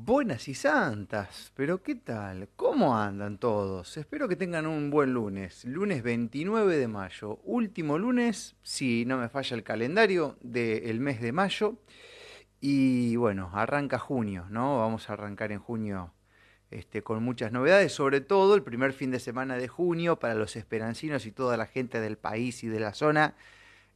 Buenas y santas, pero ¿qué tal? ¿Cómo andan todos? Espero que tengan un buen lunes, lunes 29 de mayo, último lunes, si no me falla el calendario, del mes de mayo. Y bueno, arranca junio, ¿no? Vamos a arrancar en junio este, con muchas novedades, sobre todo el primer fin de semana de junio para los esperancinos y toda la gente del país y de la zona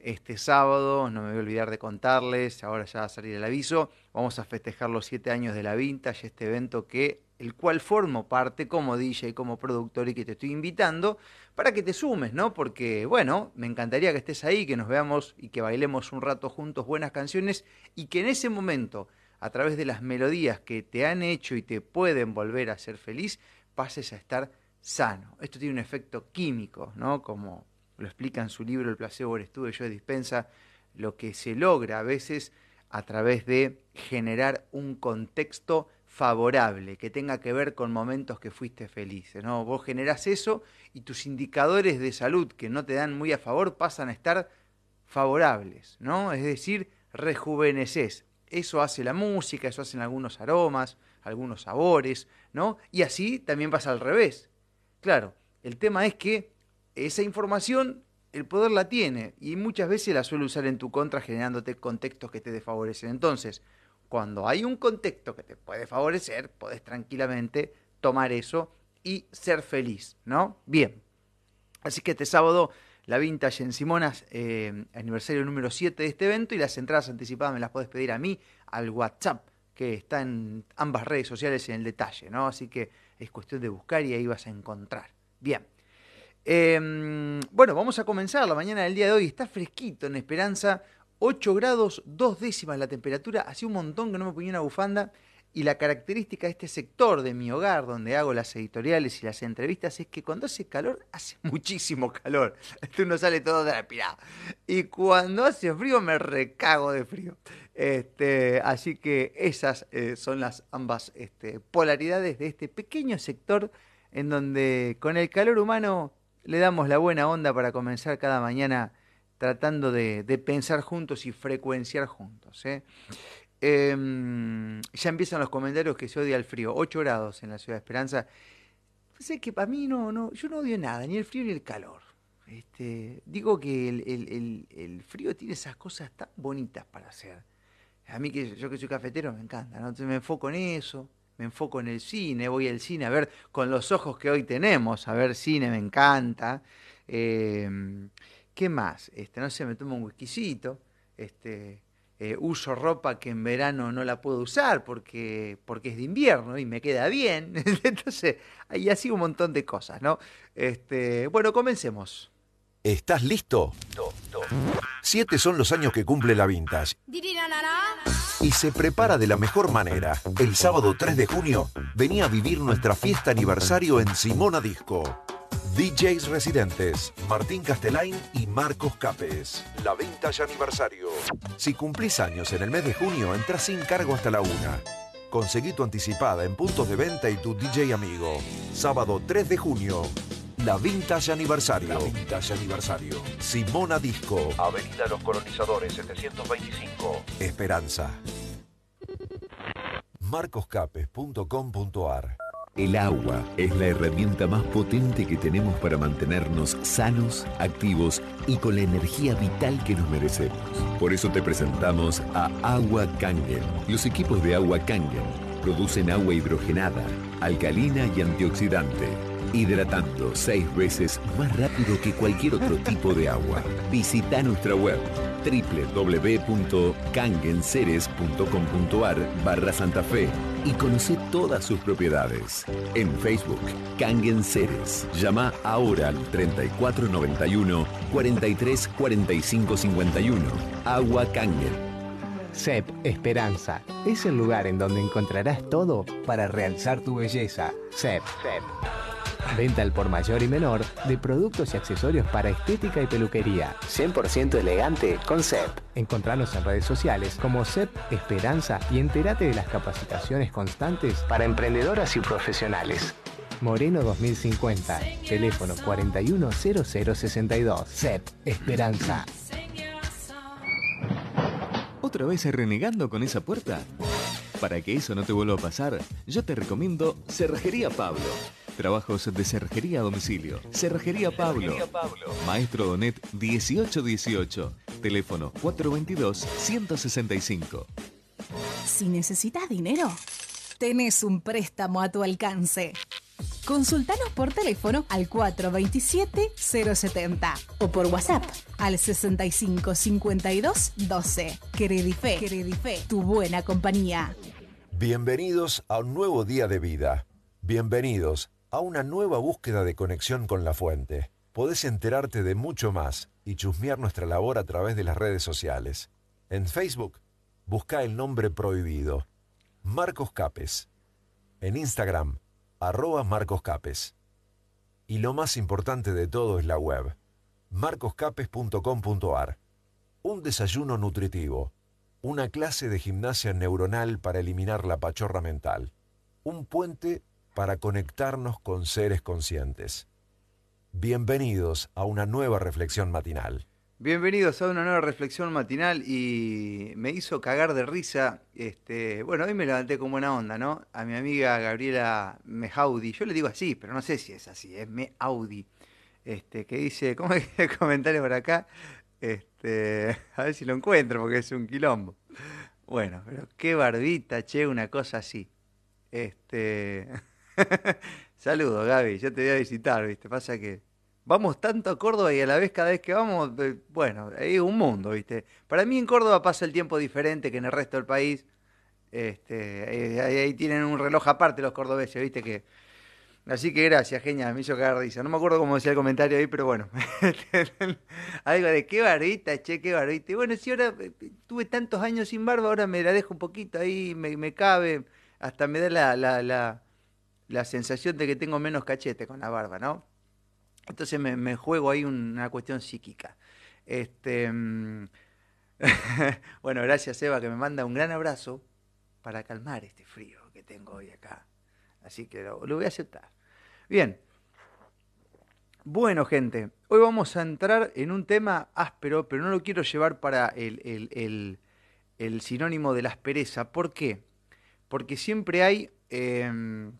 este sábado, no me voy a olvidar de contarles, ahora ya va a salir el aviso, vamos a festejar los siete años de la Vintage, este evento que el cual formo parte como DJ, como productor y que te estoy invitando para que te sumes, ¿no? Porque, bueno, me encantaría que estés ahí, que nos veamos y que bailemos un rato juntos buenas canciones y que en ese momento, a través de las melodías que te han hecho y te pueden volver a ser feliz, pases a estar sano. Esto tiene un efecto químico, ¿no? Como lo explica en su libro El placebo eres tú de Dispensa, lo que se logra a veces a través de generar un contexto favorable, que tenga que ver con momentos que fuiste felices. ¿no? Vos generás eso y tus indicadores de salud que no te dan muy a favor pasan a estar favorables, ¿no? Es decir, rejuveneces. Eso hace la música, eso hacen algunos aromas, algunos sabores, ¿no? Y así también pasa al revés. Claro, el tema es que esa información el poder la tiene y muchas veces la suele usar en tu contra generándote contextos que te desfavorecen. Entonces, cuando hay un contexto que te puede favorecer, puedes tranquilamente tomar eso y ser feliz, ¿no? Bien. Así que este sábado la Vintage en Simonas, eh, aniversario número 7 de este evento y las entradas anticipadas me las puedes pedir a mí al WhatsApp que está en ambas redes sociales en el detalle, ¿no? Así que es cuestión de buscar y ahí vas a encontrar. Bien. Em, bueno, vamos a comenzar la mañana del día de hoy. Está fresquito en Esperanza, 8 grados, 2 décimas la temperatura. Hace un montón que no me ponía una bufanda. Y la característica de este sector de mi hogar, donde hago las editoriales y las entrevistas, es que cuando hace calor, hace muchísimo calor. Esto no sale todo de la pirada. Y cuando hace frío, me recago de frío. Este, así que esas eh, son las ambas este, polaridades de este pequeño sector en donde con el calor humano le damos la buena onda para comenzar cada mañana tratando de, pensar juntos y frecuenciar juntos. ¿eh? Em, ya empiezan los comentarios que se odia el frío. 8 grados en la ciudad de Esperanza. Sé que para mí no, no, yo no odio nada, ni el frío ni el calor. Este, digo que el, frío tiene esas cosas tan bonitas para hacer. A mí que yo que soy cafetero me encanta, ¿no? Entonces me enfoco en eso me enfoco en el cine, voy al cine a ver con los ojos que hoy tenemos, a ver cine, me encanta. Em, ¿Qué más? Este, no sé, me tomo un whiskycito, este, eh, uso ropa que en verano no la puedo usar porque, porque es de invierno y me queda bien. Entonces, hay así un montón de cosas, ¿no? Este, bueno, comencemos. ¿Estás listo? Siete son los años que cumple la Vintage. Y se prepara de la mejor manera. El sábado 3 de junio, venía a vivir nuestra fiesta aniversario en Simona Disco. DJs residentes, Martín Castelain y Marcos Capes. La Vintage Aniversario. Si cumplís años en el mes de junio, entras sin cargo hasta la una. Conseguí tu anticipada en puntos de venta y tu DJ amigo. Sábado 3 de junio, la Vintage Aniversario. La Vintage Aniversario. Simona Disco. Avenida Los Colonizadores 725. Esperanza. marcoscapes.com.ar el agua es la herramienta más potente que tenemos para mantenernos sanos, activos y con la energía vital que nos merecemos. Por eso te presentamos a Agua Kangen. Los equipos de Agua Kangen producen agua hidrogenada, alcalina y antioxidante hidratando seis veces más rápido que cualquier otro tipo de agua. Visita nuestra web www.kangenceres.com.ar barra Santa Fe y conoce todas sus propiedades. En Facebook, Kangen Ceres. Llama ahora al 3491 43 45 51. Agua Kangen. CEP Esperanza es el lugar en donde encontrarás todo para realzar tu belleza. CEP. Venta al por mayor y menor de productos y accesorios para estética y peluquería. 100% elegante con CEP. Encontranos en redes sociales como CEP Esperanza y entérate de las capacitaciones constantes para emprendedoras y profesionales. Moreno 2050, teléfono 410062. CEP Esperanza. ¿Otra vez renegando con esa puerta? Para que eso no te vuelva a pasar, yo te recomiendo Cerrajería Pablo. Trabajos de cerrajería a domicilio. Cerrajería Pablo. Maestro Donet 1818. Teléfono 422-165. Si necesitas dinero, tenés un préstamo a tu alcance. Consultanos por teléfono al 427-070 o por WhatsApp al 6552 12. Credife, Credife, tu buena compañía. Bienvenidos a un nuevo día de vida. Bienvenidos a una nueva búsqueda de conexión con la fuente. Podés enterarte de mucho más y chusmear nuestra labor a través de las redes sociales. En Facebook, busca el nombre prohibido, Marcos Capes. En Instagram, arroba Marcos Capes. Y lo más importante de todo es la web, marcoscapes.com.ar. Un desayuno nutritivo, una clase de gimnasia neuronal para eliminar la pachorra mental, un puente para conectarnos con seres conscientes. Bienvenidos a una nueva reflexión matinal. Bienvenidos a una nueva reflexión matinal y me hizo cagar de risa. Este, bueno, hoy me levanté con buena onda, ¿no? A mi amiga Gabriela Mejaudi, yo le digo así, pero no sé si es así, es Meaudi, este, que dice, ¿cómo es el comentario por acá? Este, a ver si lo encuentro porque es un quilombo. Bueno, pero qué barbita, che, una cosa así. Este, saludos, Gaby, yo te voy a visitar, ¿viste? Pasa que vamos tanto a Córdoba y a la vez cada vez que vamos, eh, bueno, hay un mundo, ¿viste? Para mí en Córdoba pasa el tiempo diferente que en el resto del país. Este, eh, ahí, tienen un reloj aparte los cordobeses, ¿viste? que Así que gracias, genial, me hizo cagar risa. No me acuerdo cómo decía el comentario ahí, pero bueno. Algo de qué barbita, che, qué barbita. Y bueno, si ahora eh, tuve tantos años sin barba, ahora me la dejo un poquito ahí, me, me cabe, hasta me da la, la, la, la sensación de que tengo menos cachete con la barba, ¿no? Entonces me, juego ahí una cuestión psíquica. Este, mm, bueno, gracias Eva que me manda un gran abrazo para calmar este frío que tengo hoy acá. Así que lo, voy a aceptar. Bien. Bueno, gente, hoy vamos a entrar en un tema áspero, pero no lo quiero llevar para el, sinónimo de la aspereza. ¿Por qué? Porque siempre hay em,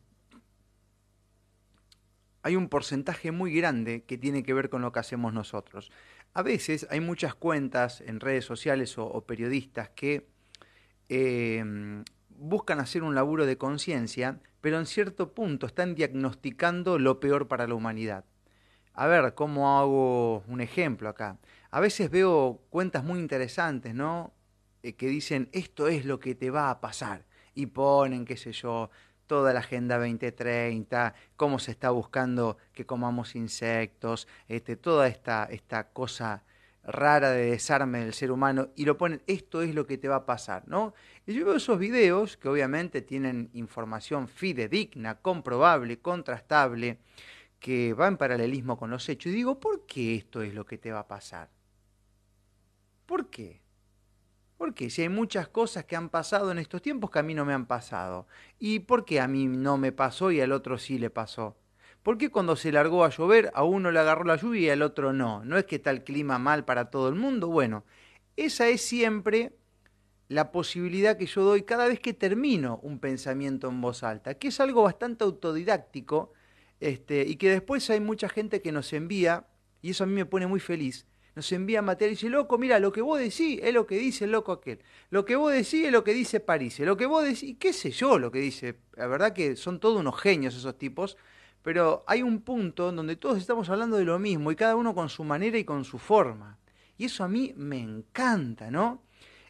hay un porcentaje muy grande que tiene que ver con lo que hacemos nosotros. A veces hay muchas cuentas en redes sociales o, periodistas que em, buscan hacer un laburo de conciencia, pero en cierto punto están diagnosticando lo peor para la humanidad. A ver, ¿cómo hago un ejemplo acá? A veces veo cuentas muy interesantes, ¿no? Eh, que dicen, esto es lo que te va a pasar. Y ponen, qué sé yo, toda la Agenda 2030, cómo se está buscando que comamos insectos, este, toda esta, esta cosa rara de desarme del ser humano y lo ponen, esto es lo que te va a pasar, ¿no? Y yo veo esos videos que obviamente tienen información fidedigna, comprobable, contrastable, que va en paralelismo con los hechos y digo, ¿por qué esto es lo que te va a pasar? ¿Por qué? Porque si hay muchas cosas que han pasado en estos tiempos que a mí no me han pasado. ¿Y por qué a mí no me pasó y al otro sí le pasó? ¿Por qué cuando se largó a llover a uno le agarró la lluvia y al otro no? ¿No es que está el clima mal para todo el mundo? Bueno, esa es siempre la posibilidad que yo doy cada vez que termino un pensamiento en voz alta, que es algo bastante autodidáctico este, y que después hay mucha gente que nos envía, y eso a mí me pone muy feliz, nos envía material y dice, loco, mira, lo que vos decís es lo que dice el loco aquel. Lo que vos decís es lo que dice París. Lo que vos decís, qué sé yo lo que dice. La verdad que son todos unos genios esos tipos. Pero hay un punto donde todos estamos hablando de lo mismo y cada uno con su manera y con su forma. Y eso a mí me encanta, ¿no?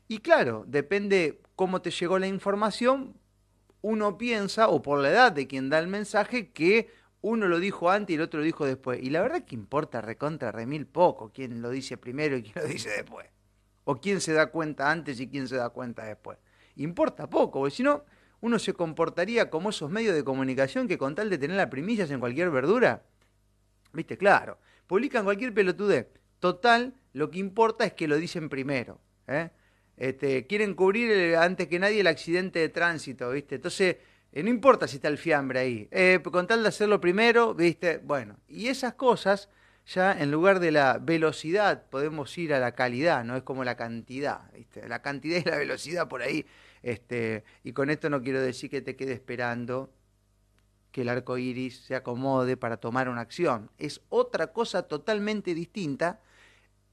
Y claro, depende cómo te llegó la información, uno piensa, o por la edad de quien da el mensaje, que uno lo dijo antes y el otro lo dijo después. Y la verdad que importa recontra remil poco quién lo dice primero y quién lo dice después. O quién se da cuenta antes y quién se da cuenta después. Importa poco, porque si no, uno se comportaría como esos medios de comunicación que con tal de tener las primillas en cualquier verdura, viste, claro, publican cualquier pelotudez. Total, lo que importa es que lo dicen primero. ¿eh? Este, quieren cubrir antes que nadie el accidente de tránsito, ¿viste? Entonces, no importa si está el fiambre ahí, eh, con tal de hacerlo primero, ¿viste? Bueno, y esas cosas ya en lugar de la velocidad podemos ir a la calidad, no es como la cantidad, ¿viste? La cantidad y la velocidad por ahí. Este, y con esto no quiero decir que te quede esperando que el arco iris se acomode para tomar una acción. Es otra cosa totalmente distinta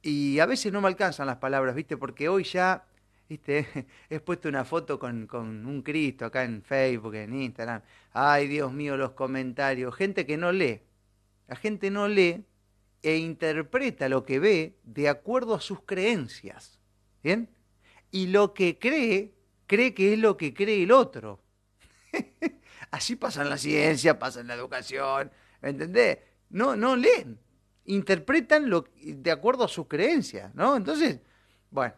y a veces no me alcanzan las palabras, ¿viste? Porque hoy ya, ¿viste? He puesto una foto con, con un Cristo acá en Facebook, en Instagram. Ay, Dios mío, los comentarios. Gente que no lee. La gente no lee e interpreta lo que ve de acuerdo a sus creencias. ¿Bien? Y lo que cree, cree que es lo que cree el otro. Así pasa en la ciencia, pasa en la educación, ¿me entendés? No, no leen interpretan lo, de acuerdo a sus creencias, ¿no? Entonces, bueno.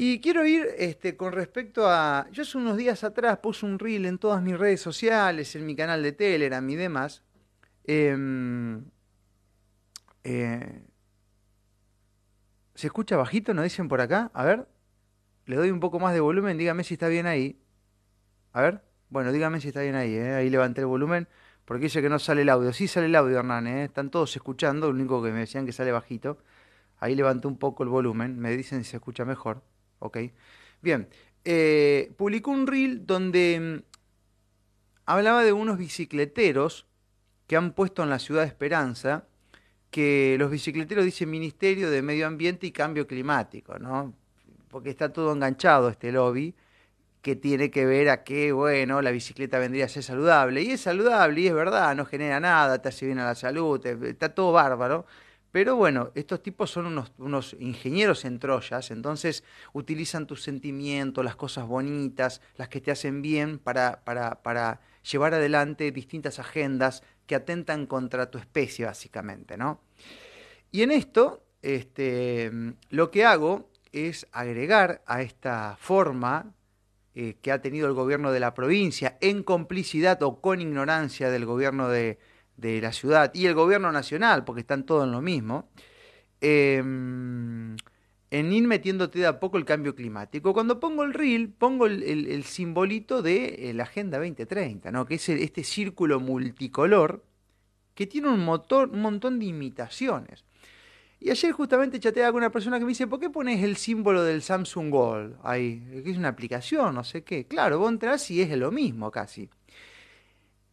Y quiero ir este, con respecto a... Yo hace unos días atrás puse un reel en todas mis redes sociales, en mi canal de Telegram y demás. Em, eh, ¿Se escucha bajito? ¿Nos dicen por acá? A ver. Le doy un poco más de volumen, dígame si está bien ahí. A ver. Bueno, dígame si está bien ahí. ¿eh? Ahí levanté el volumen porque dice que no sale el audio. Sí sale el audio, Hernán, ¿eh? están todos escuchando, lo único que me decían que sale bajito. Ahí levanté un poco el volumen, me dicen si se escucha mejor. Ok. Bien, eh, publicó un reel donde mm, hablaba de unos bicicleteros que han puesto en la ciudad de Esperanza, que los bicicleteros dicen Ministerio de Medio Ambiente y Cambio Climático, ¿no? Porque está todo enganchado este lobby que tiene que ver a que, bueno, la bicicleta vendría a ser saludable. Y es saludable, y es verdad, no genera nada, te hace bien a la salud, está todo bárbaro. Pero bueno, estos tipos son unos, ingenieros en Troyas, entonces utilizan tus sentimientos, las cosas bonitas, las que te hacen bien para llevar adelante distintas agendas que atentan contra tu especie, básicamente, ¿no? Y en esto, este, lo que hago es agregar a esta forma eh, que ha tenido el gobierno de la provincia en complicidad o con ignorancia del gobierno de, la ciudad y el gobierno nacional, porque están todos en lo mismo, em, en ir metiéndote de a poco el cambio climático. Cuando pongo el reel, pongo el, simbolito de eh, la Agenda 2030, ¿no? que es este círculo multicolor que tiene un, motor, un montón de imitaciones. Y ayer justamente chateaba con una persona que me dice, ¿por qué pones el símbolo del Samsung Gold ahí? Que es una aplicación, no sé qué. Claro, vos entras y es lo mismo casi.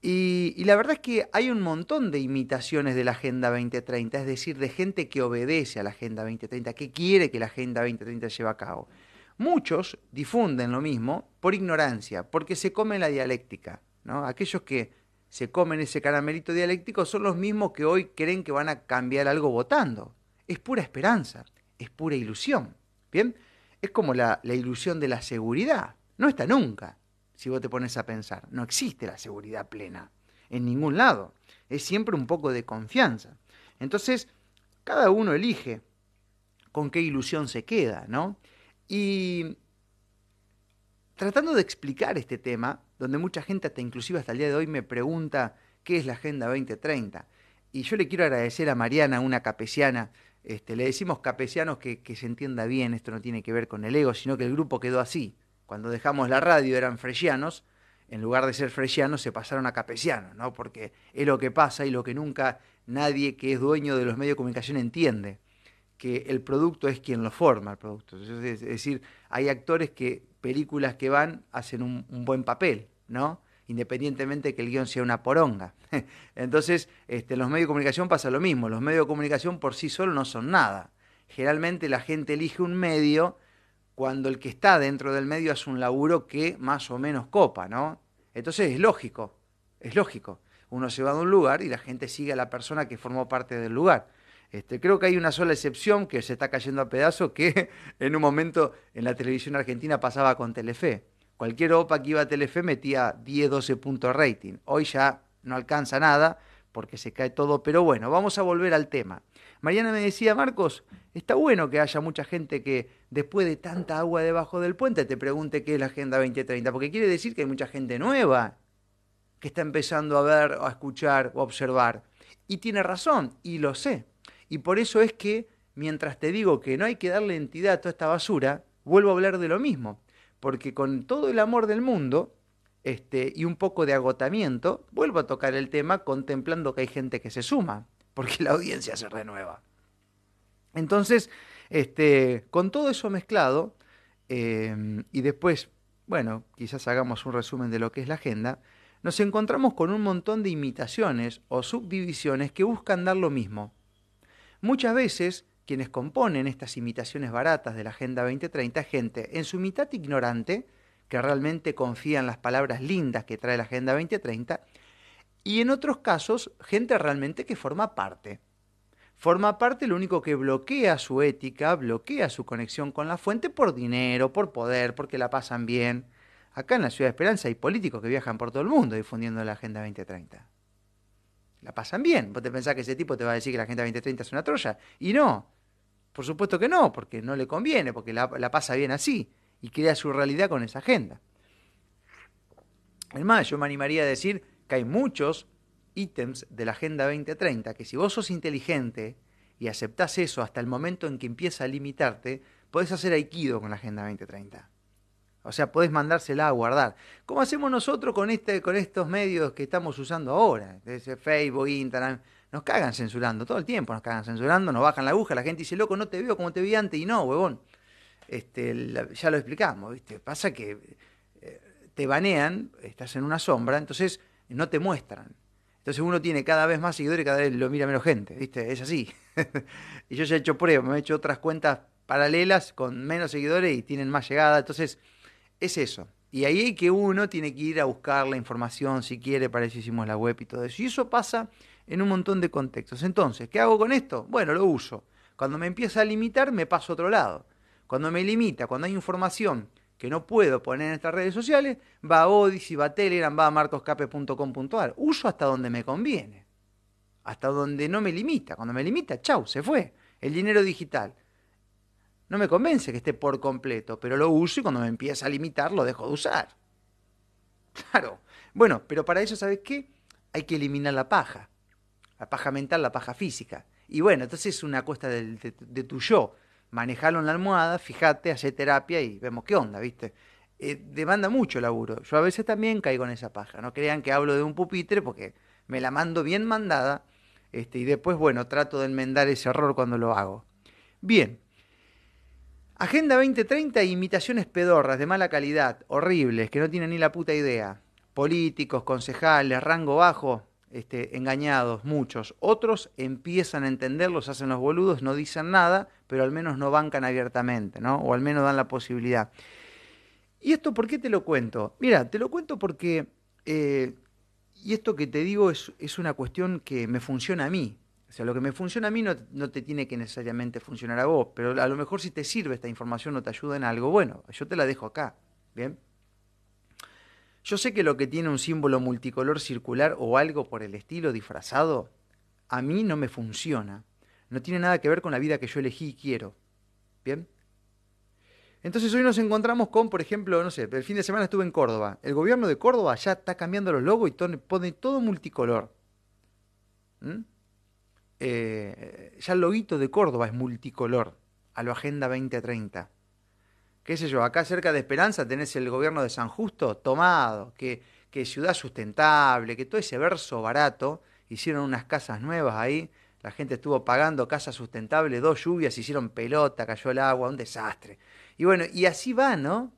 Y, la verdad es que hay un montón de imitaciones de la Agenda 2030, es decir, de gente que obedece a la Agenda 2030, que quiere que la Agenda 2030 lleve a cabo. Muchos difunden lo mismo por ignorancia, porque se come la dialéctica. ¿no? Aquellos que se comen ese caramelito dialéctico son los mismos que hoy creen que van a cambiar algo votando es pura esperanza, es pura ilusión. ¿Bien? Es como la, ilusión de la seguridad. No está nunca, si vos te pones a pensar. No existe la seguridad plena en ningún lado. Es siempre un poco de confianza. Entonces, cada uno elige con qué ilusión se queda, ¿no? Y tratando de explicar este tema, donde mucha gente, hasta inclusive hasta el día de hoy, me pregunta qué es la Agenda 2030. Y yo le quiero agradecer a Mariana, una capesiana, este, le decimos capesianos que, se entienda bien, esto no tiene que ver con el ego, sino que el grupo quedó así. Cuando dejamos la radio eran fresianos, en lugar de ser fresianos se pasaron a capesianos, ¿no? porque es lo que pasa y lo que nunca nadie que es dueño de los medios de comunicación entiende, que el producto es quien lo forma, el producto. Es decir, hay actores que, películas que van, hacen un, buen papel, ¿no? independientemente de que el guion sea una poronga. Entonces, este, los medios de comunicación pasa lo mismo, los medios de comunicación por sí solos no son nada. Generalmente la gente elige un medio cuando el que está dentro del medio hace un laburo que más o menos copa, ¿no? Entonces es lógico, es lógico. Uno se va de un lugar y la gente sigue a la persona que formó parte del lugar. Este, creo que hay una sola excepción que se está cayendo a pedazos que en un momento en la televisión argentina pasaba con Telefe Cualquier OPA que iba a Telefe metía 10, 12 puntos rating. Hoy ya no alcanza nada porque se cae todo. Pero bueno, vamos a volver al tema. Mariana me decía, Marcos, está bueno que haya mucha gente que después de tanta agua debajo del puente te pregunte qué es la Agenda 2030, porque quiere decir que hay mucha gente nueva que está empezando a ver, a escuchar, a observar. Y tiene razón, y lo sé. Y por eso es que, mientras te digo que no hay que darle entidad a toda esta basura, vuelvo a hablar de lo mismo porque con todo el amor del mundo este, y un poco de agotamiento, vuelvo a tocar el tema contemplando que hay gente que se suma. Porque la audiencia se renueva. Entonces, este, con todo eso mezclado, em, y después, bueno, quizás hagamos un resumen de lo que es la agenda, nos encontramos con un montón de imitaciones o subdivisiones que buscan dar lo mismo. Muchas veces, quienes componen estas imitaciones baratas de la Agenda 2030, gente en su mitad ignorante, que realmente confía en las palabras lindas que trae la Agenda 2030, y en otros casos, gente realmente que forma parte. Forma parte lo único que bloquea su ética, bloquea su conexión con la fuente por dinero, por poder, porque la pasan bien. Acá en la Ciudad de Esperanza hay políticos que viajan por todo el mundo difundiendo la Agenda 2030. La pasan bien. Vos te pensás que ese tipo te va a decir que la Agenda 2030 es una troya. Y no. Por supuesto que no, porque no le conviene, porque la, pasa bien así y crea su realidad con esa agenda. Es más, yo me animaría a decir que hay muchos ítems de la Agenda 2030 que si vos sos inteligente y aceptás eso hasta el momento en que empieza a limitarte, podés hacer aikido con la Agenda 2030. O sea, podés mandársela a guardar. ¿Cómo hacemos nosotros con, este, con estos medios que estamos usando ahora? Desde Facebook, Instagram. Nos cagan censurando, todo el tiempo nos cagan censurando, nos bajan la aguja, la gente dice, loco, no te veo como te vi antes, y no, huevón. Este, ya lo explicamos, ¿viste? Pasa que eh, te banean, estás en una sombra, entonces no te muestran. Entonces uno tiene cada vez más seguidores y cada vez lo mira menos gente, ¿viste? Es así. y yo ya he hecho pruebas, me he hecho otras cuentas paralelas con menos seguidores y tienen más llegada. Entonces, es eso. Y ahí hay que uno tiene que ir a buscar la información si quiere, para eso hicimos la web y todo eso. Y eso pasa en un montón de contextos. Entonces, ¿qué hago con esto? Bueno, lo uso. Cuando me empieza a limitar, me paso a otro lado. Cuando me limita, cuando hay información que no puedo poner en estas redes sociales, va a Odyssey, va a Telegram, va a marcoscape.com.ar. Uso hasta donde me conviene. Hasta donde no me limita. Cuando me limita, chau, se fue. El dinero digital. No me convence que esté por completo, pero lo uso y cuando me empieza a limitar lo dejo de usar. Claro. Bueno, pero para eso, ¿sabes qué? Hay que eliminar la paja. La paja mental, la paja física. Y bueno, entonces es una cuesta de, de tu yo manejalo en la almohada, fíjate, hace terapia y vemos qué onda, ¿viste? Eh, demanda mucho laburo. Yo a veces también caigo en esa paja. No crean que hablo de un pupitre porque me la mando bien mandada este, y después, bueno, trato de enmendar ese error cuando lo hago. Bien. Agenda 2030 imitaciones pedorras de mala calidad, horribles, que no tienen ni la puta idea. Políticos, concejales, rango bajo, este, engañados, muchos. Otros empiezan a entenderlos, hacen los boludos, no dicen nada, pero al menos no bancan abiertamente, ¿no? O al menos dan la posibilidad. ¿Y esto por qué te lo cuento? Mira, te lo cuento porque, eh, y esto que te digo es, es, una cuestión que me funciona a mí. O sea, lo que me funciona a mí no, no te tiene que necesariamente funcionar a vos, pero a lo mejor si te sirve esta información o te ayuda en algo, bueno, yo te la dejo acá, ¿bien? Yo sé que lo que tiene un símbolo multicolor circular o algo por el estilo disfrazado, a mí no me funciona. No tiene nada que ver con la vida que yo elegí y quiero. ¿Bien? Entonces hoy nos encontramos con, por ejemplo, no sé, el fin de semana estuve en Córdoba. El gobierno de Córdoba ya está cambiando los logos y pone todo multicolor. ¿Mm? Eh, ya el loguito de Córdoba es multicolor a la Agenda 2030 qué sé yo, acá cerca de Esperanza tenés el gobierno de San Justo tomado, que, que ciudad sustentable, que todo ese verso barato, hicieron unas casas nuevas ahí, la gente estuvo pagando casas sustentables, dos lluvias, hicieron pelota, cayó el agua, un desastre. Y bueno, y así va, ¿no?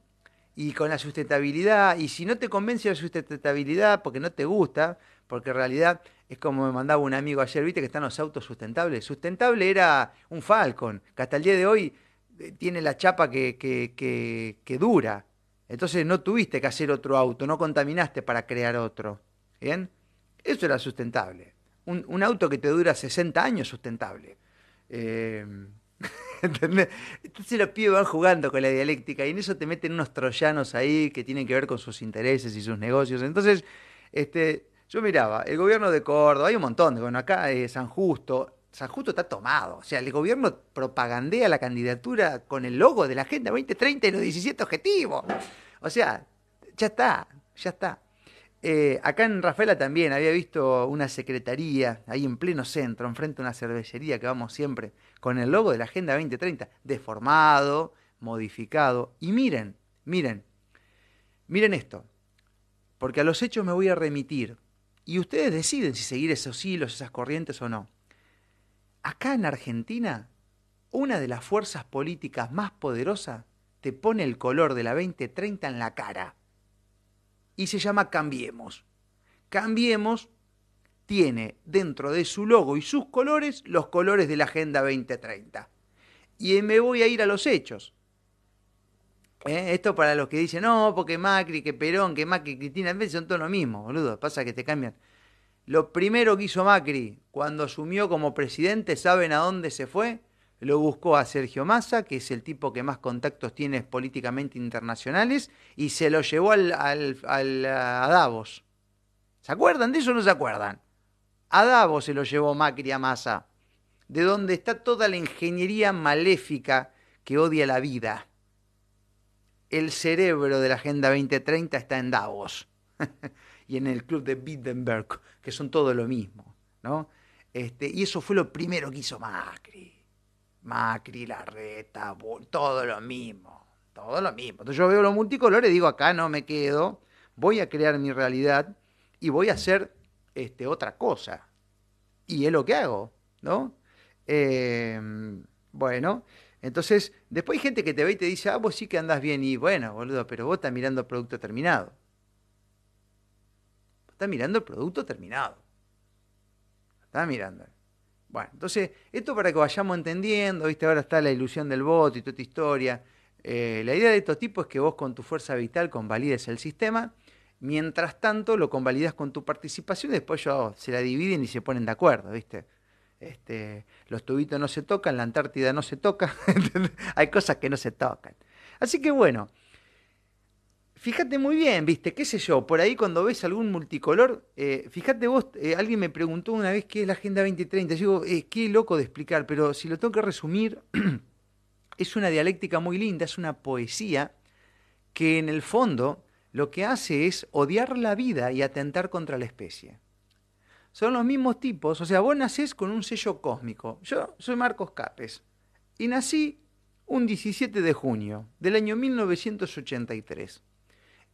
Y con la sustentabilidad, y si no te convence la sustentabilidad porque no te gusta, porque en realidad es como me mandaba un amigo ayer, viste que están los autos sustentables. Sustentable era un Falcon, que hasta el día de hoy tiene la chapa que, que, dura. Entonces no tuviste que hacer otro auto, no contaminaste para crear otro. ¿Bien? Eso era sustentable. Un, auto que te dura 60 años sustentable. Eh, ¿Entendés? Entonces los pibes van jugando con la dialéctica y en eso te meten unos troyanos ahí que tienen que ver con sus intereses y sus negocios. Entonces, este, yo miraba, el gobierno de Córdoba, hay un montón, bueno, acá es San Justo, San Justo está tomado. O sea, el gobierno propagandea la candidatura con el logo de la Agenda 2030 y los 17 objetivos. O sea, ya está, ya está. Eh, acá en Rafaela también había visto una secretaría ahí en pleno centro, enfrente a una cervecería que vamos siempre, con el logo de la Agenda 2030, deformado, modificado. Y miren, miren, miren esto, porque a los hechos me voy a remitir. Y ustedes deciden si seguir esos hilos, esas corrientes o no. Acá en Argentina, una de las fuerzas políticas más poderosas te pone el color de la 2030 en la cara. Y se llama Cambiemos. Cambiemos tiene dentro de su logo y sus colores los colores de la Agenda 2030. Y me voy a ir a los hechos. ¿Eh? Esto para los que dicen, no, porque Macri, que Perón, que Macri, Cristina, en vez son todo lo mismo, boludo. Pasa que te cambian. Lo primero que hizo Macri cuando asumió como presidente, ¿saben a dónde se fue? Lo buscó a Sergio Massa, que es el tipo que más contactos tiene políticamente internacionales, y se lo llevó al, al, a Davos. ¿Se acuerdan de eso o no se acuerdan? A Davos se lo llevó Macri a Massa, de donde está toda la ingeniería maléfica que odia la vida. El cerebro de la Agenda 2030 está en Davos. y en el club de Wittenberg, que son todo lo mismo, ¿no? Este, y eso fue lo primero que hizo Macri. Macri, la reta, todo lo mismo, todo lo mismo. Entonces yo veo los multicolores digo, acá no me quedo, voy a crear mi realidad y voy a hacer este, otra cosa. Y es lo que hago, ¿no? Em, bueno, entonces, después hay gente que te ve y te dice, ah, vos sí que andás bien, y bueno, boludo, pero vos estás mirando producto terminado está mirando el producto terminado. Está mirando. Bueno, entonces, esto para que vayamos entendiendo, ¿viste? Ahora está la ilusión del voto y toda esta historia. Eh, la idea de estos tipos es que vos con tu fuerza vital convalides el sistema, mientras tanto lo convalidas con tu participación y después ellos se la dividen y se ponen de acuerdo, ¿viste? Este, los tubitos no se tocan, la Antártida no se toca, hay cosas que no se tocan. Así que bueno, fíjate muy bien, viste, qué sé yo, por ahí cuando ves algún multicolor, eh, fíjate vos, eh, alguien me preguntó una vez qué es la Agenda 2030, yo digo, eh, qué loco de explicar, pero si lo tengo que resumir, es una dialéctica muy linda, es una poesía que en el fondo lo que hace es odiar la vida y atentar contra la especie. Son los mismos tipos, o sea, vos nacés con un sello cósmico. Yo soy Marcos Capes y nací un 17 de junio del año 1983.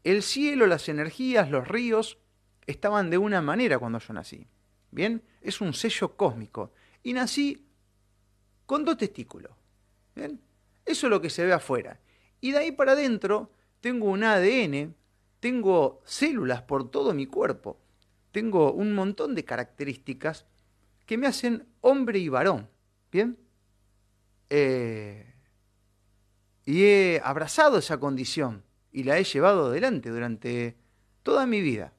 El cielo, las energías, los ríos estaban de una manera cuando yo nací. ¿Bien? Es un sello cósmico. Y nací con dos testículos. ¿Bien? Eso es lo que se ve afuera. Y de ahí para adentro tengo un ADN, tengo células por todo mi cuerpo, tengo un montón de características que me hacen hombre y varón. ¿Bien? Eh, y he abrazado esa condición y la he llevado adelante durante toda mi vida.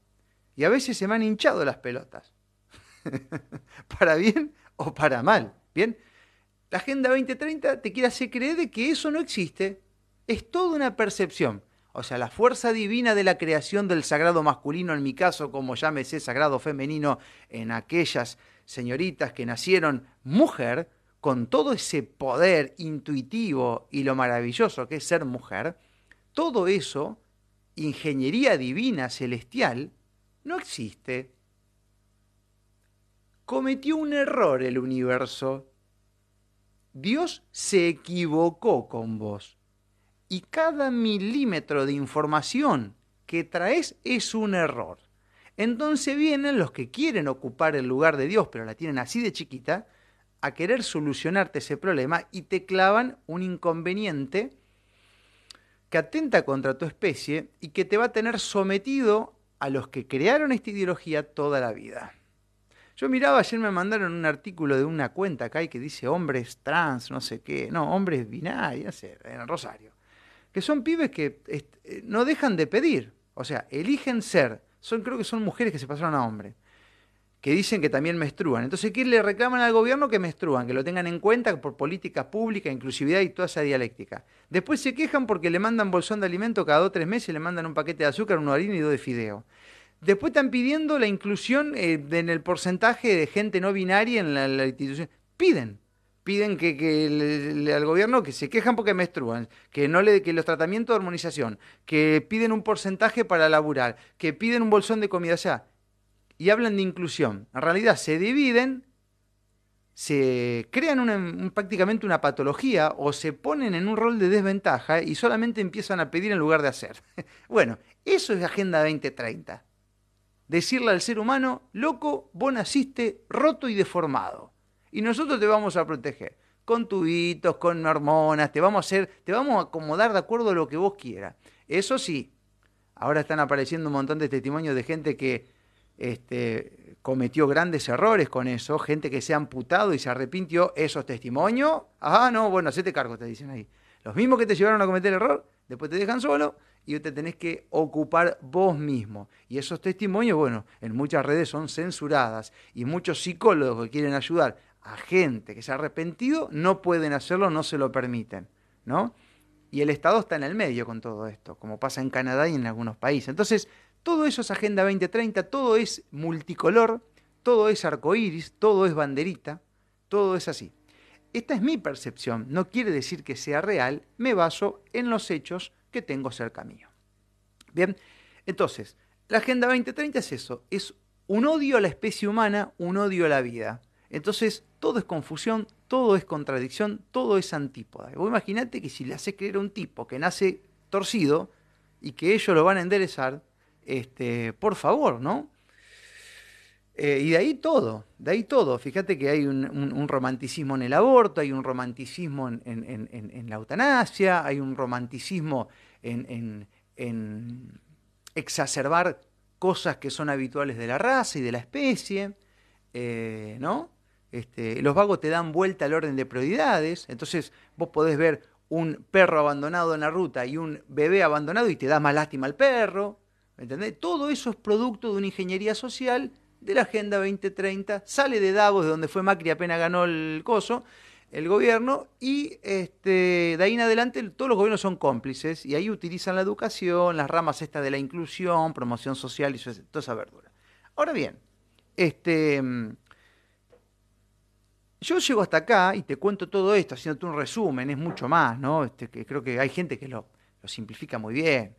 Y a veces se me han hinchado las pelotas. para bien o para mal. Bien, la Agenda 2030 te quiere hacer creer de que eso no existe. Es toda una percepción. O sea, la fuerza divina de la creación del sagrado masculino, en mi caso, como llámese sagrado femenino, en aquellas señoritas que nacieron mujer, con todo ese poder intuitivo y lo maravilloso que es ser mujer, todo eso, ingeniería divina celestial, no existe. Cometió un error el universo. Dios se equivocó con vos. Y cada milímetro de información que traes es un error. Entonces vienen los que quieren ocupar el lugar de Dios, pero la tienen así de chiquita, a querer solucionarte ese problema y te clavan un inconveniente que atenta contra tu especie y que te va a tener sometido a los que crearon esta ideología toda la vida. Yo miraba, ayer me mandaron un artículo de una cuenta acá que dice hombres trans, no sé qué, no, hombres binarios, no sé, en Rosario, que son pibes que eh, no dejan de pedir, o sea, eligen ser, son, creo que son mujeres que se pasaron a hombres, que dicen que también menstruan. Entonces, ¿qué le reclaman al gobierno que menstruan? Que lo tengan en cuenta por políticas públicas, inclusividad y toda esa dialéctica. Después se quejan porque le mandan bolsón de alimento cada dos o tres meses, le mandan un paquete de azúcar, una harina y dos de fideo. Después están pidiendo la inclusión eh, en el porcentaje de gente no binaria en la, institución. Piden, piden que, que al gobierno que se quejan porque menstruan, que no le que los tratamientos de hormonización, que piden un porcentaje para laburar, que piden un bolsón de comida, sea, y hablan de inclusión. En realidad se dividen, se crean prácticamente una patología o se ponen en un rol de desventaja y solamente empiezan a pedir en lugar de hacer. bueno, eso es Agenda 2030. Decirle al ser humano, loco, vos naciste roto y deformado. y nosotros te vamos a proteger con tubitos, con hormonas, te vamos a hacer, te vamos a acomodar de acuerdo a lo que vos quieras. Eso sí, ahora están apareciendo un montón de testimonios de gente que este, cometió grandes errores con eso, gente que se ha amputado y se arrepintió, esos testimonios, ah, no, bueno, hacete cargo, te dicen ahí. Los mismos que te llevaron a cometer error, después te dejan solo y te tenés que ocupar vos mismo. Y esos testimonios, bueno, en muchas redes son censuradas y muchos psicólogos que quieren ayudar a gente que se ha arrepentido no pueden hacerlo, no se lo permiten, ¿no? Y el Estado está en el medio con todo esto, como pasa en Canadá y en algunos países. Entonces, todo eso es Agenda 2030, todo es multicolor, todo es arcoíris, todo es banderita, todo es así. Esta es mi percepción, no quiere decir que sea real, me baso en los hechos que tengo cerca mío. Bien, entonces, la Agenda 2030 es eso, es un odio a la especie humana, un odio a la vida. Entonces, todo es confusión, todo es contradicción, todo es antípoda. Vos imaginate que si le haces creer a un tipo que nace torcido y que ellos lo van a enderezar, este, por favor, ¿no? Eh, y de ahí todo, de ahí todo. Fíjate que hay un, romanticismo en el aborto, hay un romanticismo en, la eutanasia, hay un romanticismo en, exacerbar cosas que son habituales de la raza y de la especie, eh, ¿no? Este, los vagos te dan vuelta al orden de prioridades, entonces vos podés ver un perro abandonado en la ruta y un bebé abandonado y te da más lástima al perro, ¿entendés? Todo eso es producto de una ingeniería social de la Agenda 2030, sale de Davos, de donde fue Macri apenas ganó el coso, el gobierno, y este, de ahí en adelante todos los gobiernos son cómplices y ahí utilizan la educación, las ramas estas de la inclusión, promoción social y toda esa verdura. Ahora bien, este yo llego hasta acá y te cuento todo esto, haciéndote un resumen, es mucho más, ¿no? Este, creo que hay gente que lo, simplifica muy bien.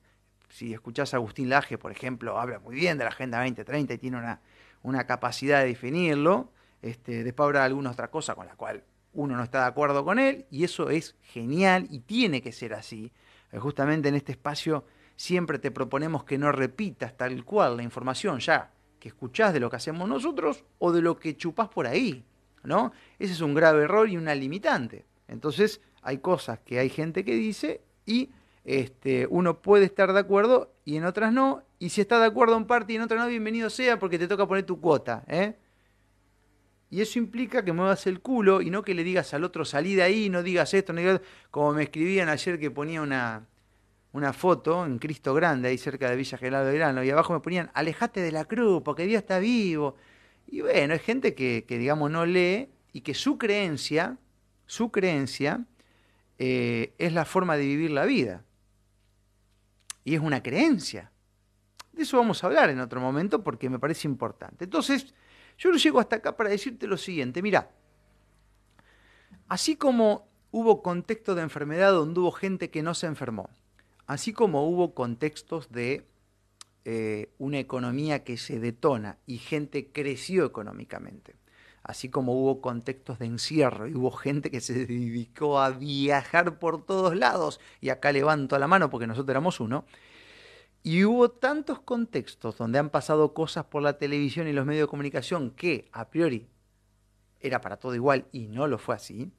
Si escuchás a Agustín Laje, por ejemplo, habla muy bien de la Agenda 2030 y tiene una, una capacidad de definirlo. Este, después habrá alguna otra cosa con la cual uno no está de acuerdo con él, y eso es genial y tiene que ser así. Eh, justamente en este espacio siempre te proponemos que no repitas tal cual la información ya que escuchás de lo que hacemos nosotros o de lo que chupás por ahí. ¿no? Ese es un grave error y una limitante. Entonces, hay cosas que hay gente que dice y este, uno puede estar de acuerdo y en otras no. Y si está de acuerdo en parte y en otras no, bienvenido sea porque te toca poner tu cuota. ¿eh? Y eso implica que muevas el culo y no que le digas al otro salí de ahí, no digas esto, no digas... como me escribían ayer que ponía una, una foto en Cristo Grande ahí cerca de Villa General de Verano y abajo me ponían alejate de la cruz porque Dios está vivo. Y bueno, es gente que, digamos, no lee y que su creencia, su creencia, eh, es la forma de vivir la vida. Y es una creencia. De eso vamos a hablar en otro momento porque me parece importante. Entonces, yo llego hasta acá para decirte lo siguiente. Mira, así como hubo contextos de enfermedad donde hubo gente que no se enfermó, así como hubo contextos de eh, una economía que se detona y gente creció económicamente. Así como hubo contextos de encierro y hubo gente que se dedicó a viajar por todos lados, y acá levanto la mano porque nosotros éramos uno, y hubo tantos contextos donde han pasado cosas por la televisión y los medios de comunicación que a priori era para todo igual y no lo fue así,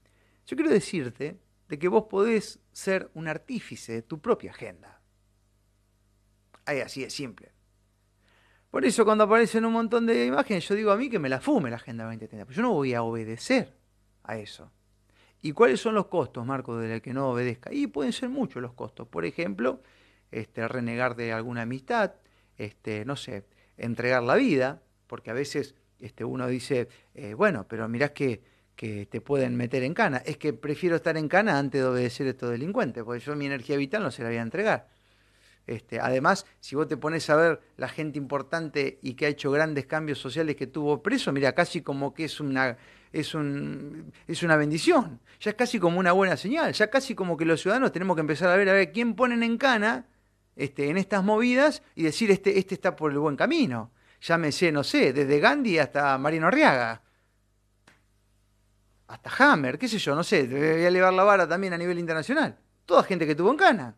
yo quiero decirte de que vos podés ser un artífice de tu propia agenda. Ahí así de simple. Por eso cuando aparecen un montón de imágenes, yo digo a mí que me la fume la Agenda 2030, pero yo no voy a obedecer a eso. ¿Y cuáles son los costos, Marco, del que no obedezca? Y pueden ser muchos los costos. Por ejemplo, este, renegar de alguna amistad, este, no sé, entregar la vida, porque a veces este, uno dice, eh, bueno, pero mirás que, que te pueden meter en cana. Es que prefiero estar en cana antes de obedecer a estos delincuentes, porque yo mi energía vital no se la voy a entregar. Este, además, si vos te pones a ver la gente importante y que ha hecho grandes cambios sociales que tuvo preso, mira, casi como que es una, es, un, es una bendición, ya es casi como una buena señal, ya casi como que los ciudadanos tenemos que empezar a ver a ver quién ponen en cana este, en estas movidas y decir este, este está por el buen camino. Llámese, no sé, desde Gandhi hasta Marino Arriaga. Hasta Hammer, qué sé yo, no sé, voy a elevar la vara también a nivel internacional. Toda gente que tuvo en cana.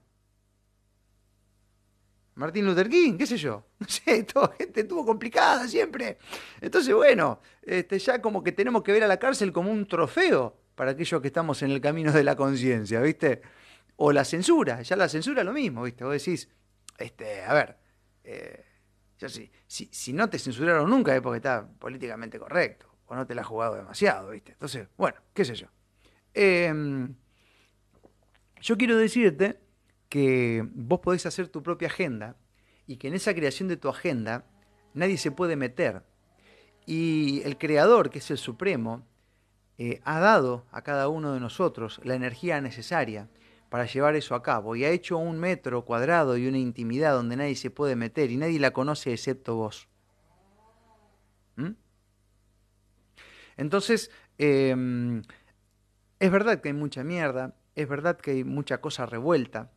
Martín Luther King, qué sé yo. No sé, toda gente estuvo complicada siempre. Entonces, bueno, este, ya como que tenemos que ver a la cárcel como un trofeo para aquellos que estamos en el camino de la conciencia, ¿viste? O la censura, ya la censura lo mismo, ¿viste? Vos decís, este, a ver, eh, si, si, no te censuraron nunca es porque está políticamente correcto, o no te la has jugado demasiado, ¿viste? Entonces, bueno, qué sé yo. Em, yo quiero decirte que vos podés hacer tu propia agenda y que en esa creación de tu agenda nadie se puede meter. Y el creador, que es el supremo, eh, ha dado a cada uno de nosotros la energía necesaria para llevar eso a cabo y ha hecho un metro cuadrado y una intimidad donde nadie se puede meter y nadie la conoce excepto vos. ¿Mm? Entonces, em, es verdad que hay mucha mierda, es verdad que hay mucha cosa revuelta,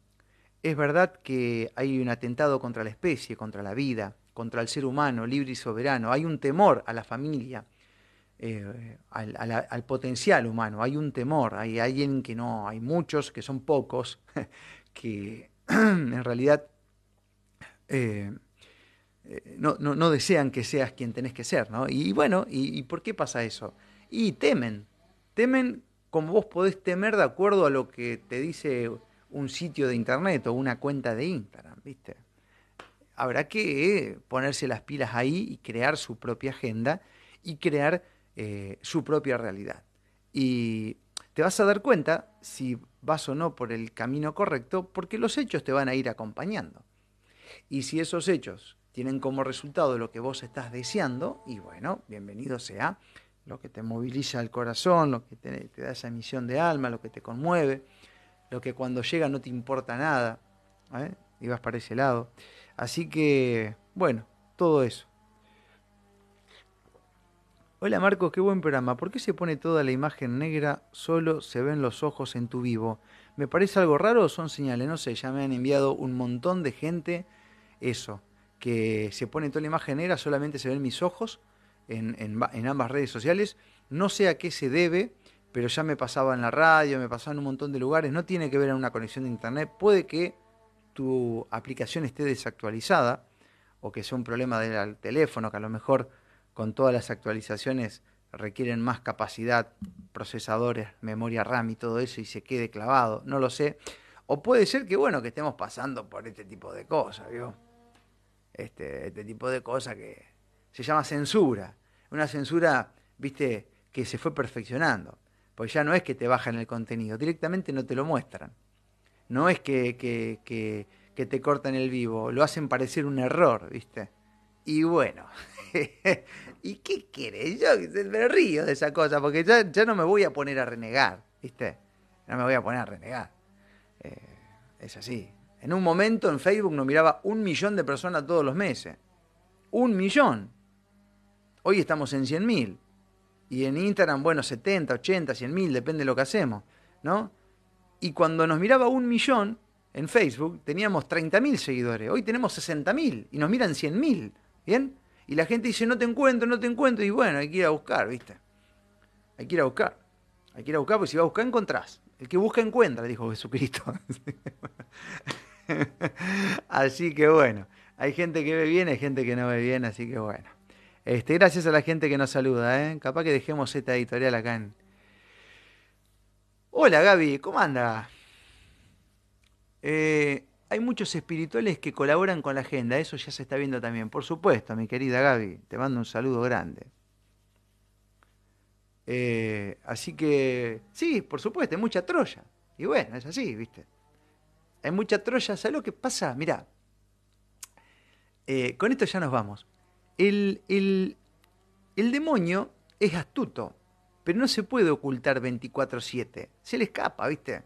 es verdad que hay un atentado contra la especie, contra la vida, contra el ser humano libre y soberano. Hay un temor a la familia, eh, al, potencial humano. Hay un temor. Hay alguien que no, hay muchos, que son pocos, que en realidad eh, eh, no, desean que seas quien tenés que ser. ¿no? Y, bueno, y, ¿y por qué pasa eso? Y temen. Temen como vos podés temer de acuerdo a lo que te dice un sitio de internet o una cuenta de Instagram, ¿viste? Habrá que ponerse las pilas ahí y crear su propia agenda y crear eh, su propia realidad. Y te vas a dar cuenta si vas o no por el camino correcto, porque los hechos te van a ir acompañando. Y si esos hechos tienen como resultado lo que vos estás deseando, y bueno, bienvenido sea lo que te moviliza el corazón, lo que te, te da esa emisión de alma, lo que te conmueve, lo que cuando llega no te importa nada, ¿eh? y vas para ese lado. Así que, bueno, todo eso. Hola Marcos, qué buen programa. ¿Por qué se pone toda la imagen negra? Solo se ven los ojos en tu vivo. ¿Me parece algo raro o son señales? No sé, ya me han enviado un montón de gente eso, que se pone toda la imagen negra, solamente se ven mis ojos en, en ambas redes sociales. No sé a qué se debe pero ya me pasaba en la radio, me pasaba en un montón de lugares, no tiene que ver en una conexión de internet, puede que tu aplicación esté desactualizada o que sea un problema del teléfono, que a lo mejor con todas las actualizaciones requieren más capacidad, procesadores, memoria RAM y todo eso y se quede clavado, no lo sé. O puede ser que bueno, que estemos pasando por este tipo de cosas, ¿vio? Este, este tipo de cosas que se llama censura. Una censura, viste, que se fue perfeccionando. Pues ya no es que te bajan el contenido, directamente no te lo muestran. No es que, que, te cortan el vivo, lo hacen parecer un error, ¿viste? Y bueno, ¿y qué querés? Yo me río de esa cosa, porque ya, ya, no me voy a poner a renegar, ¿viste? No me voy a poner a renegar. Eh, es así. En un momento en Facebook nos miraba un millón de personas todos los meses. Un millón. Hoy estamos en 100 mil y en Instagram, bueno, 70, 80, 100 mil, depende de lo que hacemos, ¿no? Y cuando nos miraba un millón en Facebook, teníamos 30 mil seguidores, hoy tenemos 60 mil y nos miran 100 mil, ¿bien? Y la gente dice, no te encuentro, no te encuentro, y bueno, hay que ir a buscar, ¿viste? Hay que ir a buscar, hay que ir a buscar, porque si vas a buscar, encontrás. El que busca, encuentra, dijo Jesucristo. así que bueno, hay gente que ve bien, hay gente que no ve bien, así que bueno. Este, gracias a la gente que nos saluda, ¿eh? Capaz que dejemos esta editorial acá en. Hola Gaby, ¿cómo anda? Eh, hay muchos espirituales que colaboran con la agenda, eso ya se está viendo también. Por supuesto, mi querida Gaby, te mando un saludo grande. Eh, así que, sí, por supuesto, hay mucha Troya. Y bueno, es así, ¿viste? Hay mucha Troya. ¿Sabes lo que pasa? Mirá, eh, con esto ya nos vamos. El, el, demonio es astuto, pero no se puede ocultar 24/7. Se le escapa, ¿viste?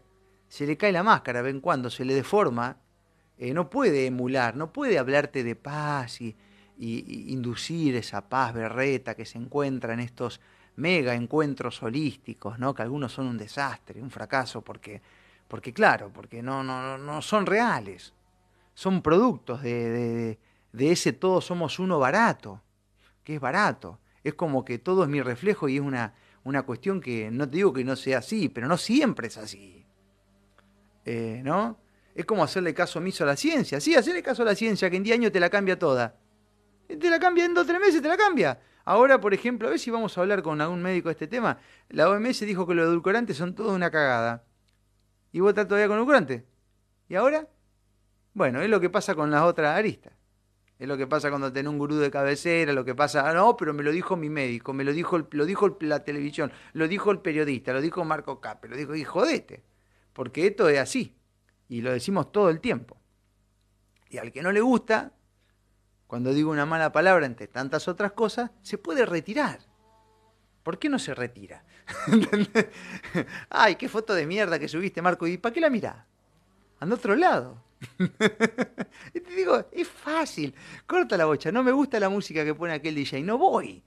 Se le cae la máscara, ven cuando, se le deforma. Eh, no puede emular, no puede hablarte de paz y, inducir esa paz berreta que se encuentra en estos mega encuentros holísticos, ¿no? que algunos son un desastre, un fracaso, porque, porque claro, porque no, no, no son reales, son productos de, de ese todos somos uno barato, que es barato. Es como que todo es mi reflejo y es una, una cuestión que no te digo que no sea así, pero no siempre es así. Eh, ¿No? Es como hacerle caso omiso a la ciencia. Sí, hacerle caso a la ciencia, que en 10 años te la cambia toda. Te la cambia en 2 o 3 meses, te la cambia. Ahora, por ejemplo, a ver si vamos a hablar con algún médico de este tema. La OMS dijo que los edulcorantes son toda una cagada. ¿Y vos estás todavía con edulcorante? ¿Y ahora? Bueno, es lo que pasa con las otras aristas. Es lo que pasa cuando tenés un gurú de cabecera, lo que pasa, ah, no, pero me lo dijo mi médico, me lo dijo, lo dijo la televisión, lo dijo el periodista, lo dijo Marco Cape, lo dijo, y jodete, porque esto es así, y lo decimos todo el tiempo. Y al que no le gusta, cuando digo una mala palabra entre tantas otras cosas, se puede retirar. ¿Por qué no se retira? Ay, qué foto de mierda que subiste, Marco, ¿y para qué la mirás? Anda otro lado. y te digo, es fácil. Corta la bocha. No me gusta la música que pone aquel DJ. No voy.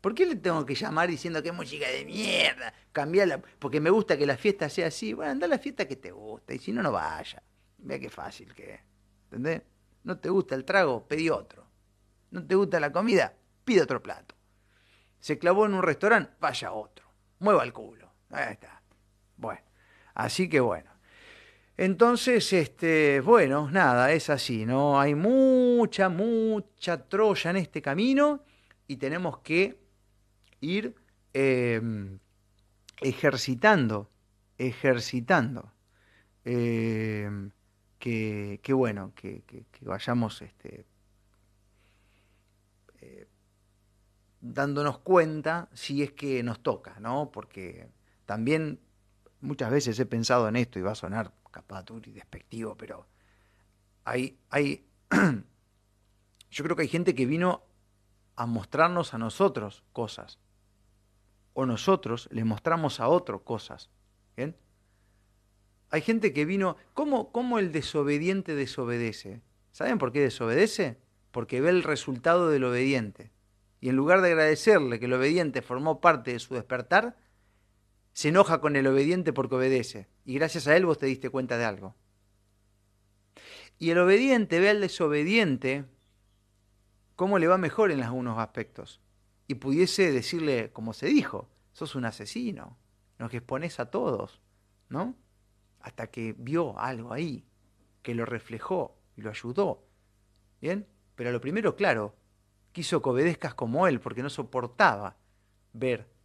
¿Por qué le tengo que llamar diciendo que es música de mierda? Cambiarla. Porque me gusta que la fiesta sea así. Bueno, anda a la fiesta que te gusta. Y si no, no vaya. Vea qué fácil que es. ¿Entendés? No te gusta el trago, pedí otro. No te gusta la comida, pide otro plato. Se clavó en un restaurante, vaya otro. Mueva el culo. Ahí está. Bueno, así que bueno. Entonces, este, bueno, nada, es así, ¿no? Hay mucha, mucha Troya en este camino y tenemos que ir em, ejercitando, ejercitando. Em, que, bueno, que, vayamos este, eh, dándonos cuenta si es que nos toca, ¿no? Porque también muchas veces he pensado en esto y va a sonar y despectivo, pero hay, hay, yo creo que hay gente que vino a mostrarnos a nosotros cosas, o nosotros le mostramos a otros cosas, ¿bien? Hay gente que vino, ¿cómo, ¿cómo el desobediente desobedece? ¿Saben por qué desobedece? Porque ve el resultado del obediente. Y en lugar de agradecerle que el obediente formó parte de su despertar, se enoja con el obediente porque obedece. Y gracias a él vos te diste cuenta de algo. Y el obediente ve al desobediente cómo le va mejor en algunos aspectos. Y pudiese decirle, como se dijo, sos un asesino, nos expones a todos, ¿no? Hasta que vio algo ahí, que lo reflejó y lo ayudó. ¿Bien? Pero lo primero, claro, quiso que obedezcas como él, porque no soportaba ver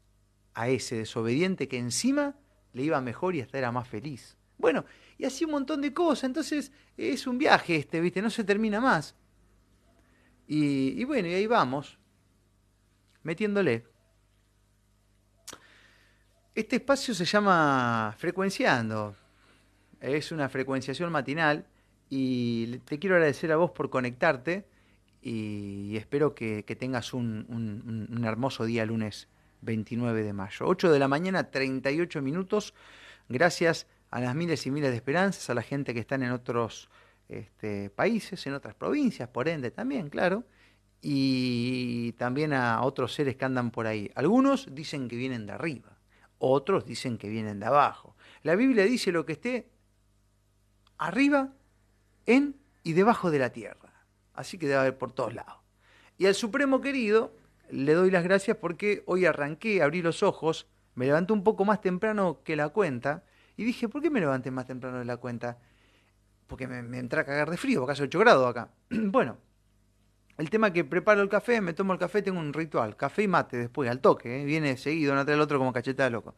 a ese desobediente que encima le iba mejor y hasta era más feliz. Bueno, y así un montón de cosas. Entonces es un viaje este, ¿viste? No se termina más. Y, bueno, y ahí vamos, metiéndole. Este espacio se llama Frecuenciando. Es una frecuenciación matinal y te quiero agradecer a vos por conectarte y espero que, tengas un, un hermoso día lunes 29 de mayo. 8 de la mañana, 38 minutos. Gracias a las miles y miles de esperanzas, a la gente que están en otros este, países, en otras provincias, por ende también, claro, y también a otros seres que andan por ahí. Algunos dicen que vienen de arriba, otros dicen que vienen de abajo. La Biblia dice lo que esté arriba, en y debajo de la tierra. Así que debe haber por todos lados. Y al Supremo querido, le doy las gracias porque hoy arranqué, abrí los ojos, me levanté un poco más temprano que la cuenta y dije, ¿por qué me levanté más temprano de la cuenta? Porque me, me a cagar de frío, acá hace 8 grados acá. bueno, el tema que preparo el café, me tomo el café, tengo un ritual, café y mate después, al toque, ¿eh? viene seguido uno tras el otro como cacheta de loco.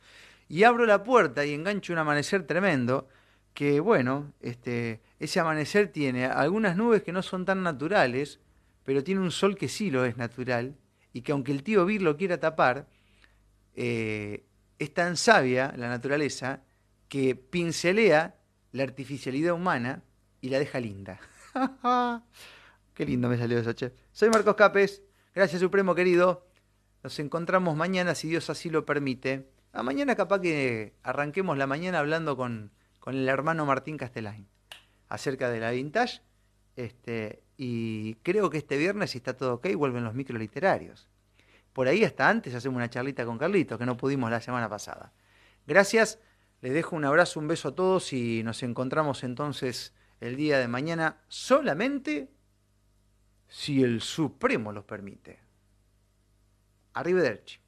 Y abro la puerta y engancho un amanecer tremendo, que bueno, este, ese amanecer tiene algunas nubes que no son tan naturales, pero tiene un sol que sí lo es natural, y que aunque el tío Vir lo quiera tapar, eh, es tan sabia la naturaleza que pincelea la artificialidad humana y la deja linda. Qué lindo me salió eso, che. Soy Marcos Capes. Gracias, Supremo querido. Nos encontramos mañana, si Dios así lo permite. Ah, mañana capaz que arranquemos la mañana hablando con, con el hermano Martín Castelain acerca de la vintage. Este, y creo que este viernes, si está todo ok, vuelven los micro literarios. Por ahí hasta antes hacemos una charlita con Carlitos, que no pudimos la semana pasada. Gracias, les dejo un abrazo, un beso a todos y nos encontramos entonces el día de mañana solamente si el Supremo los permite. Arrivederci.